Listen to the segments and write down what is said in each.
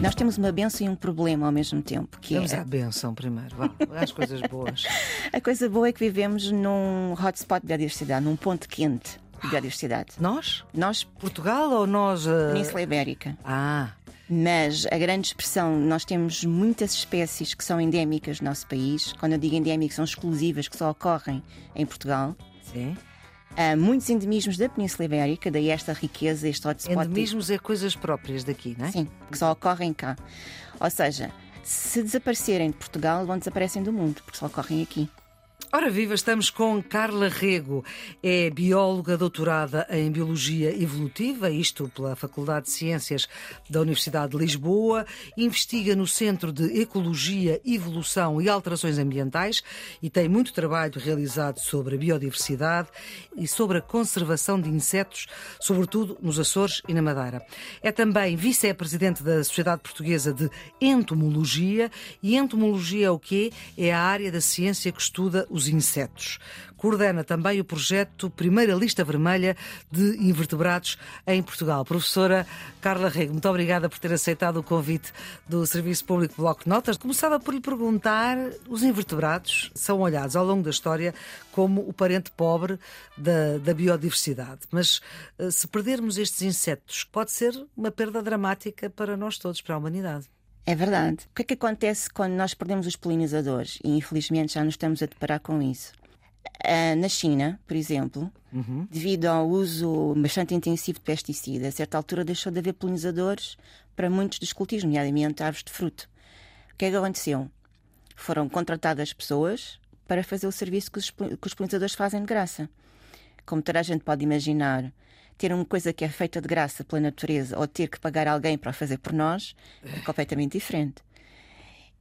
Nós temos uma benção e um problema ao mesmo tempo. Que Vamos é... à benção primeiro, vá, às coisas boas. A coisa boa é que vivemos num hotspot de biodiversidade, num ponto quente de biodiversidade. Nós? Nós, Portugal ou nós? uh, Península Ibérica. Ah, Mas a grande expressão, nós temos muitas espécies que são endémicas no nosso país. Quando eu digo endémicas, são exclusivas, que só ocorrem em Portugal. sim. Há muitos endemismos da Península Ibérica, daí esta riqueza, este hotspot. Endemismos é coisas próprias daqui, não é? Sim, que só ocorrem cá. Ou seja, se desaparecerem de Portugal, vão desaparecer do mundo, porque só ocorrem aqui. Ora viva, estamos com Carla Rego, é bióloga doutorada em Biologia Evolutiva, isto pela Faculdade de Ciências da Universidade de Lisboa, investiga no Centro de Ecologia, Evolução e Alterações Ambientais e tem muito trabalho realizado sobre a biodiversidade e sobre a conservação de insetos, sobretudo nos Açores e na Madeira. É também vice-presidente da Sociedade Portuguesa de Entomologia e entomologia é o quê? É a área da ciência que estuda os insetos. Coordena também o projeto Primeira Lista Vermelha de Invertebrados em Portugal. Professora Carla Rego, muito obrigada por ter aceitado o convite do Serviço Público Bloco Notas. Começava por lhe perguntar: os invertebrados são olhados ao longo da história como o parente pobre da, da biodiversidade. Mas eh, se perdermos estes insetos, pode ser uma perda dramática para nós todos, para a humanidade. É verdade. O que é que acontece quando nós perdemos os polinizadores? E infelizmente já nos estamos a deparar com isso. Ah, Na China, por exemplo, devido ao uso bastante intensivo de pesticidas, a certa altura deixou de haver polinizadores para muitos dos cultivos, nomeadamente árvores de fruto. O que é que aconteceu? Foram contratadas pessoas para fazer o serviço que os, que os polinizadores fazem de graça. Como toda a gente pode imaginar, ter uma coisa que é feita de graça pela natureza ou ter que pagar alguém para fazer por nós é completamente diferente.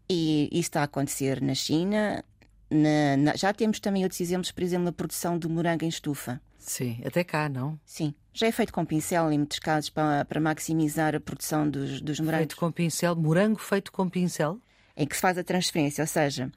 E isso está a acontecer na China. na- na- já temos também outros exemplos, por exemplo, na produção do morango em estufa. Sim, até cá, não? Sim, já é feito com pincel em muitos casos para, para maximizar a produção dos, dos morangos. Feito com pincel, morango feito com pincel. em que se faz a transferência, ou seja,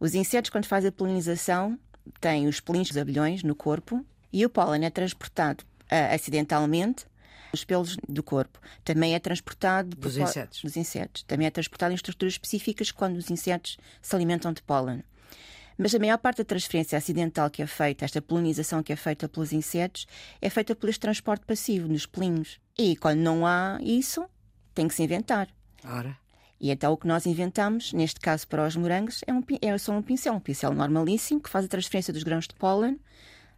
os insetos, quando fazem a polinização, têm os pelinhos dos abelhões no corpo e o pólen é transportado ah, acidentalmente os pelos do corpo. Também é transportado por Dos insetos. dos insetos. Também é transportado em estruturas específicas quando os insetos se alimentam de pólen. Mas a maior parte da transferência acidental que é feita, esta polinização que é feita pelos insetos, é feita por este transporte passivo, nos pelinhos. E quando não há isso, tem que se inventar. Ora, E então o que nós inventamos, neste caso para os morangos, é, um, é só um pincel, um pincel normalíssimo que faz a transferência dos grãos de pólen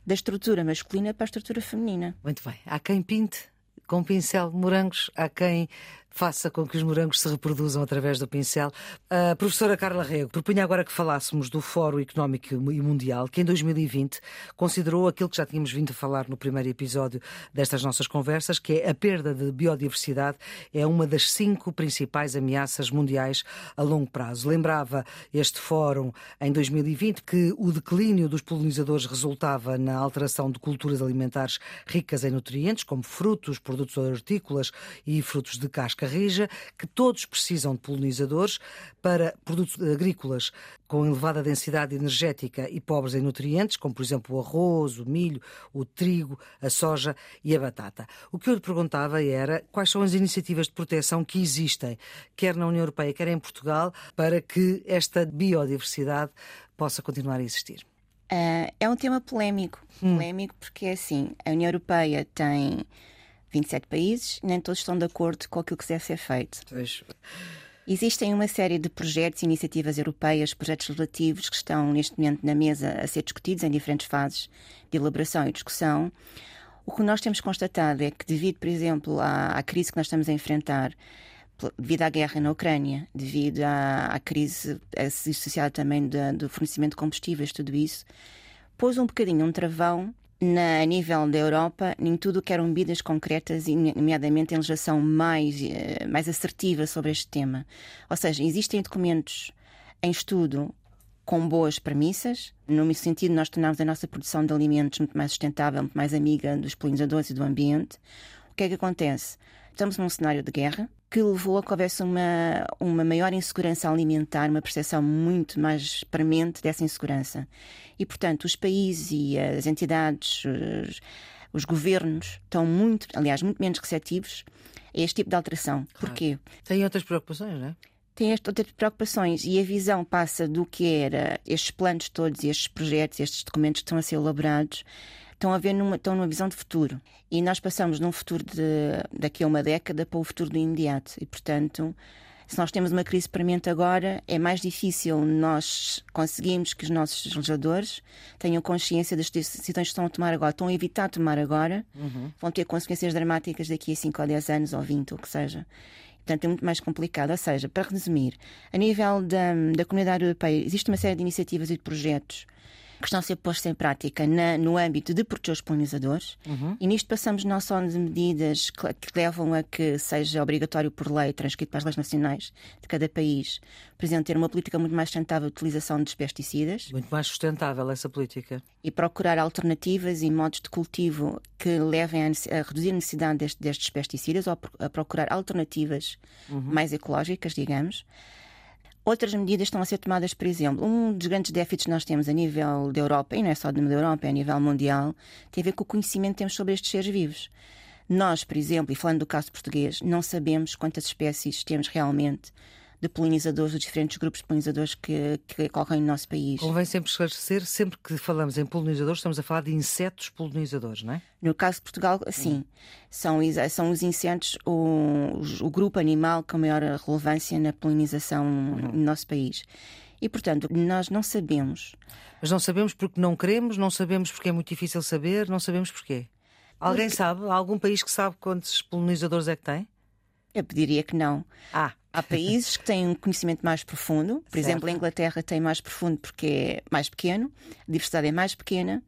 da estrutura masculina para a estrutura feminina. muito bem. Há quem pinte com pincel morangos, há quem faça com que os morangos se reproduzam através do pincel. A professora Carla Rego propunha agora que falássemos do Fórum Económico e Mundial, que em 2020 considerou aquilo que já tínhamos vindo a falar no primeiro episódio destas nossas conversas, que é a perda de biodiversidade é uma das cinco principais ameaças mundiais a longo prazo. Lembrava este fórum em 2020 que o declínio dos polinizadores resultava na alteração de culturas alimentares ricas em nutrientes, como frutos, produtos hortícolas e frutos de casca rija, que todos precisam de polinizadores para produtos agrícolas com elevada densidade energética e pobres em nutrientes, como por exemplo o arroz, o milho, o trigo, a soja e a batata. O que eu lhe perguntava era quais são as iniciativas de proteção que existem, quer na União Europeia, quer em Portugal, para que esta biodiversidade possa continuar a existir. Ah, é um tema polémico. Polémico porque assim: a União Europeia tem 27 países, nem todos estão de acordo com aquilo que deve ser feito. Existem uma série de projetos e iniciativas europeias, projetos legislativos que estão neste momento na mesa a ser discutidos em diferentes fases de elaboração e discussão. O que nós temos constatado é que, devido, por exemplo, à, à crise que nós estamos a enfrentar, devido à guerra na Ucrânia, devido à, à crise associada também da- do fornecimento de combustíveis, tudo isso, pôs um bocadinho um travão na, nível da Europa em tudo que eram medidas concretas, e nomeadamente em legislação mais, eh, mais assertiva sobre este tema. Ou seja, existem documentos em estudo com boas premissas, no sentido de nós tornarmos a nossa produção de alimentos muito mais sustentável, muito mais amiga dos polinizadores e do ambiente. O que é que acontece? Estamos num cenário de guerra que levou a que houvesse uma, uma maior insegurança alimentar, uma percepção muito mais premente dessa insegurança. E, portanto, os países e as entidades, os, os governos, estão muito, aliás, muito menos receptivos a este tipo de alteração. Claro. Porquê? Têm outras preocupações, não é? Tem estas outras preocupações e a visão passa do que era estes planos todos, estes projetos, estes documentos que estão a ser elaborados estão a ver numa, estão numa visão de futuro. E nós passamos num futuro de, daqui a uma década para o futuro do imediato. E, portanto, se nós temos uma crise premente agora, é mais difícil nós conseguirmos que os nossos legisladores tenham consciência das decisões que estão a tomar agora, estão a evitar tomar agora, uhum. vão ter consequências dramáticas daqui a 5 ou 10 anos ou 20, ou o que seja. Portanto, é muito mais complicado. Ou seja, para resumir, a nível da, da comunidade europeia, existe uma série de iniciativas e de projetos que estão a ser postos em prática na, no âmbito de proteger os polinizadores. Uhum. E nisto passamos não só de medidas que, que, levam a que seja obrigatório por lei, transcrito para as leis nacionais de cada país, por exemplo, ter uma política muito mais sustentável de utilização dos pesticidas. Muito mais sustentável essa política. E procurar alternativas e modos de cultivo que levem a, a reduzir a necessidade deste, destes pesticidas ou a procurar alternativas uhum. mais ecológicas, digamos. Outras medidas estão a ser tomadas, por exemplo, um dos grandes déficits que nós temos a nível da Europa, e não é só da Europa, é a nível mundial, tem a ver com o conhecimento que temos sobre estes seres vivos. Nós, por exemplo, e falando do caso português, não sabemos quantas espécies temos realmente de polinizadores, dos diferentes grupos de polinizadores que, que ocorrem no nosso país. Convém sempre esclarecer, sempre que falamos em polinizadores, estamos a falar de insetos polinizadores, não é? No caso de Portugal, sim. São, são os insetos o, o grupo animal com maior relevância na polinização uhum. no nosso país. E, portanto, nós não sabemos. Mas não sabemos porque não queremos, não sabemos porque é muito difícil saber, não sabemos porquê. Alguém porque... sabe? Há algum país que sabe quantos polinizadores é que tem? Eu pediria que não. Ah. Há países que têm um conhecimento mais profundo. Por certo. exemplo, a Inglaterra tem mais profundo porque é mais pequeno, a diversidade é mais pequena.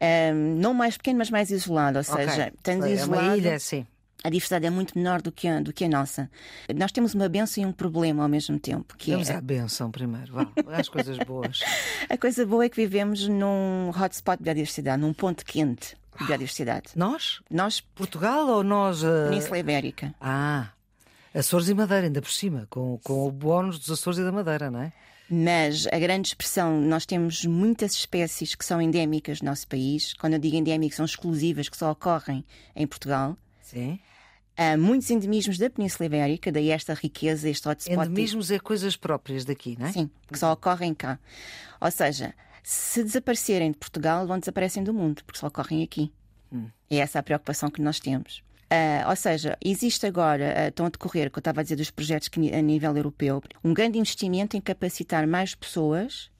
Um, não mais pequeno, mas mais isolado. Ou seja, tendo é isolado. Uma ilha, sim. A diversidade é muito menor do que, a, do que a nossa. Nós temos uma benção e um problema ao mesmo tempo. Que Vamos é... à benção primeiro, vá, as coisas boas. a coisa boa é que vivemos num hotspot de biodiversidade, num ponto quente de biodiversidade. Nós? Nós. Portugal ou nós? Uh... Península Ibérica. Ah. Açores e Madeira, ainda por cima, com, com o bónus dos Açores e da Madeira, não é? Mas a grande expressão, nós temos muitas espécies que são endémicas no nosso país. Quando eu digo endémicas, são exclusivas, que só ocorrem em Portugal. Sim. Há muitos endemismos da Península Ibérica, daí esta riqueza, este hotspot. Endemismos é coisas próprias daqui, não é? Sim, que só ocorrem cá. Ou seja, se desaparecerem de Portugal, vão desaparecer do mundo, porque só ocorrem aqui. Hum. É essa a preocupação que nós temos. Uh, ou seja, existe agora, uh, estão a decorrer, que eu estava a dizer, dos projetos que, a nível europeu, um grande investimento em capacitar mais pessoas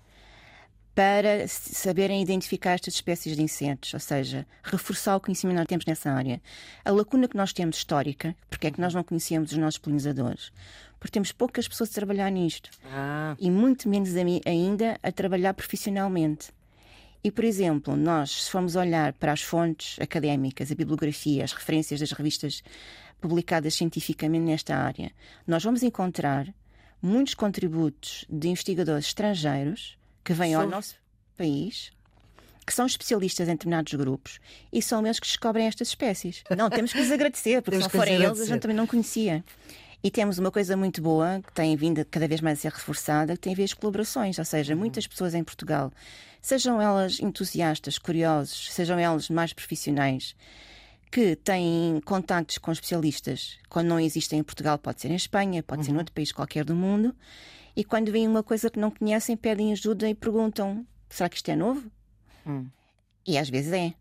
para saberem identificar estas espécies de insetos, ou seja, reforçar o conhecimento que nós temos nessa área. A lacuna que nós temos histórica, porque é que nós não conhecemos os nossos polinizadores? Porque temos poucas pessoas a trabalhar nisto ah. e muito menos ainda a trabalhar profissionalmente. E, por exemplo, nós, se formos olhar para as fontes académicas, a bibliografia, as referências das revistas publicadas cientificamente nesta área, nós vamos encontrar muitos contributos de investigadores estrangeiros que vêm ao nosso país, que são especialistas em determinados grupos e são eles que descobrem estas espécies. Não, temos que lhes agradecer, porque se não forem eles, a gente também não conhecia. E temos uma coisa muito boa, que tem vindo cada vez mais a ser reforçada, que tem a ver as colaborações, ou seja, uhum. muitas pessoas em Portugal sejam elas entusiastas, curiosos, sejam elas mais profissionais, que têm contactos com especialistas, quando não existem em Portugal, pode ser em Espanha, pode uhum. ser em outro país qualquer do mundo, e quando veem uma coisa que não conhecem, pedem ajuda e perguntam: será que isto é novo? Uhum. E às vezes é.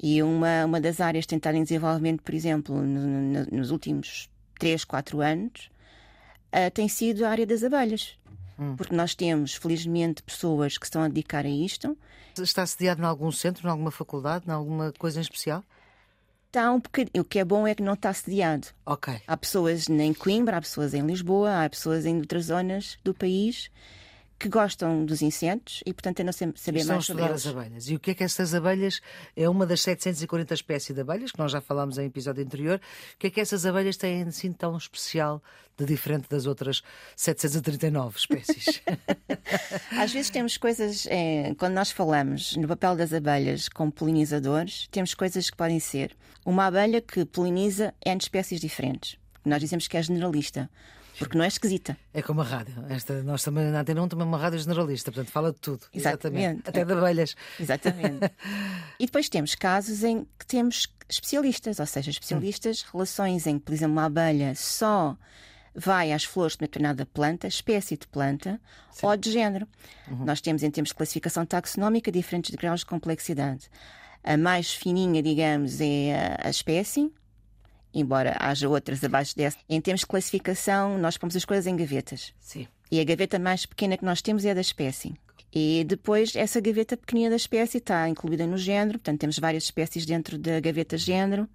E uma, uma das áreas de tentar em desenvolvimento, por exemplo, no, no, nos últimos 3, 4 anos, uh, tem sido a área das abelhas. Hum. Porque nós temos, felizmente, pessoas que estão a dedicar a isto. Está sediado em algum centro, em alguma faculdade, em alguma coisa em especial? Está um bocadinho. O que é bom é que não está sediado. Ok. Há pessoas em Coimbra, há pessoas em Lisboa, há pessoas em outras zonas do país que gostam dos insetos e, portanto, tentam saber Estão mais sobre eles. as abelhas. E o que é que essas abelhas, é uma das 740 espécies de abelhas, que nós já falámos em episódio anterior, o que é que essas abelhas têm assim tão especial, de diferente das outras 739 espécies? Às vezes temos coisas, é, quando nós falamos no papel das abelhas como polinizadores, temos coisas que podem ser uma abelha que poliniza N espécies diferentes. Nós dizemos que é generalista. Porque não é esquisita. É como a rádio. Esta, nós também na Antena 1 também uma rádio generalista, portanto fala de tudo. Exatamente. Exatamente. Até de abelhas. Exatamente. e depois temos casos em que temos especialistas, ou seja, especialistas, hum. relações em que, por exemplo, uma abelha só vai às flores de uma determinada planta, espécie de planta Sim. ou de género. Uhum. Nós temos, em termos de classificação taxonómica, diferentes graus de complexidade. A mais fininha, digamos, é a espécie, embora haja outras abaixo dessa. Em termos de classificação, nós pomos as coisas em gavetas. Sim. E a gaveta mais pequena que nós temos é a da espécie. E depois, essa gaveta pequenina da espécie está incluída no género, portanto, temos várias espécies dentro da gaveta género.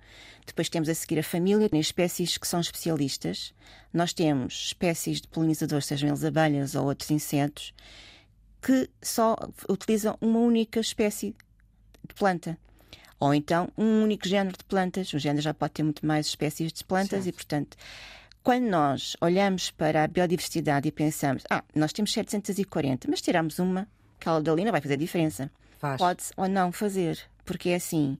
Depois temos a seguir a família, tem espécies que são especialistas. Nós temos espécies de polinizadores, sejam eles abelhas ou outros insetos, que só utilizam uma única espécie de planta. Ou então um único género de plantas. O género já pode ter muito mais espécies de plantas certo. e, portanto, quando nós olhamos para a biodiversidade e pensamos, ah, nós temos 740, mas tiramos uma, aquela dali não vai fazer diferença. Faz. Pode ou não fazer, porque é assim.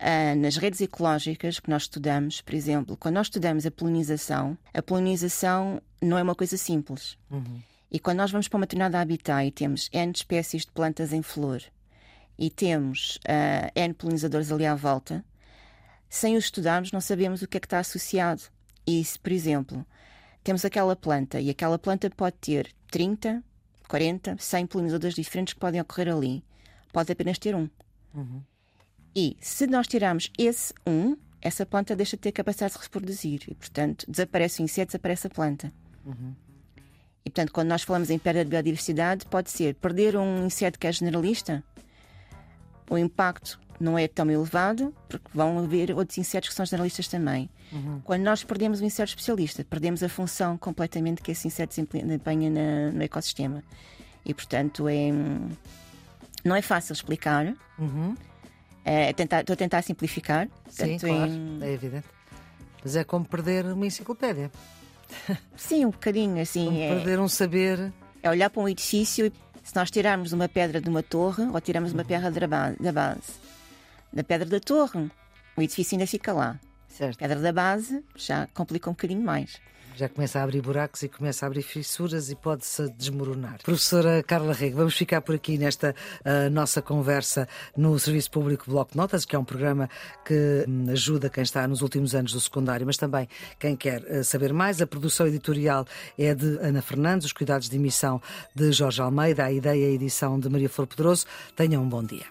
Uh, nas redes ecológicas que nós estudamos, por exemplo, quando nós estudamos a polinização, a polinização não é uma coisa simples. Uhum. E quando nós vamos para uma determinada habitat e temos N espécies de plantas em flor e temos uh, N polinizadores ali à volta, sem os estudarmos, não sabemos o que é que está associado. E se, por exemplo, temos aquela planta e aquela planta pode ter 30, 40, 100 polinizadores diferentes que podem ocorrer ali, pode apenas ter um. Uhum. E se nós tirarmos esse um, essa planta deixa de ter capacidade de se reproduzir e, portanto, desaparece o inseto, desaparece a planta. Uhum. E, portanto, quando nós falamos em perda de biodiversidade, pode ser perder um inseto que é generalista, o impacto não é tão elevado, porque vão haver outros insetos que são generalistas também. Uhum. Quando nós perdemos um inseto especialista, perdemos a função completamente que esse inseto desempenha no ecossistema. E, portanto, é, não é fácil explicar. Uhum. É, tentar, estou a tentar simplificar. Sim, claro, em... é evidente. Mas é como perder uma enciclopédia. Sim, um bocadinho assim. Como é... perder um saber. É olhar para um edifício e se nós tirarmos uma pedra de uma torre ou tirarmos uma pedra da base, da pedra da torre, o edifício ainda fica lá. Certo. Pedra da base já complica um bocadinho mais já começa a abrir buracos e começa a abrir fissuras e pode-se desmoronar. Professora Carla Rego, vamos ficar por aqui nesta uh, nossa conversa no Serviço Público Bloco de Notas, que é um programa que um, ajuda quem está nos últimos anos do secundário, mas também quem quer uh, saber mais. A produção editorial é de Ana Fernandes, os cuidados de emissão de Jorge Almeida, a ideia e a edição de Maria Flor Pedroso. Tenham um bom dia.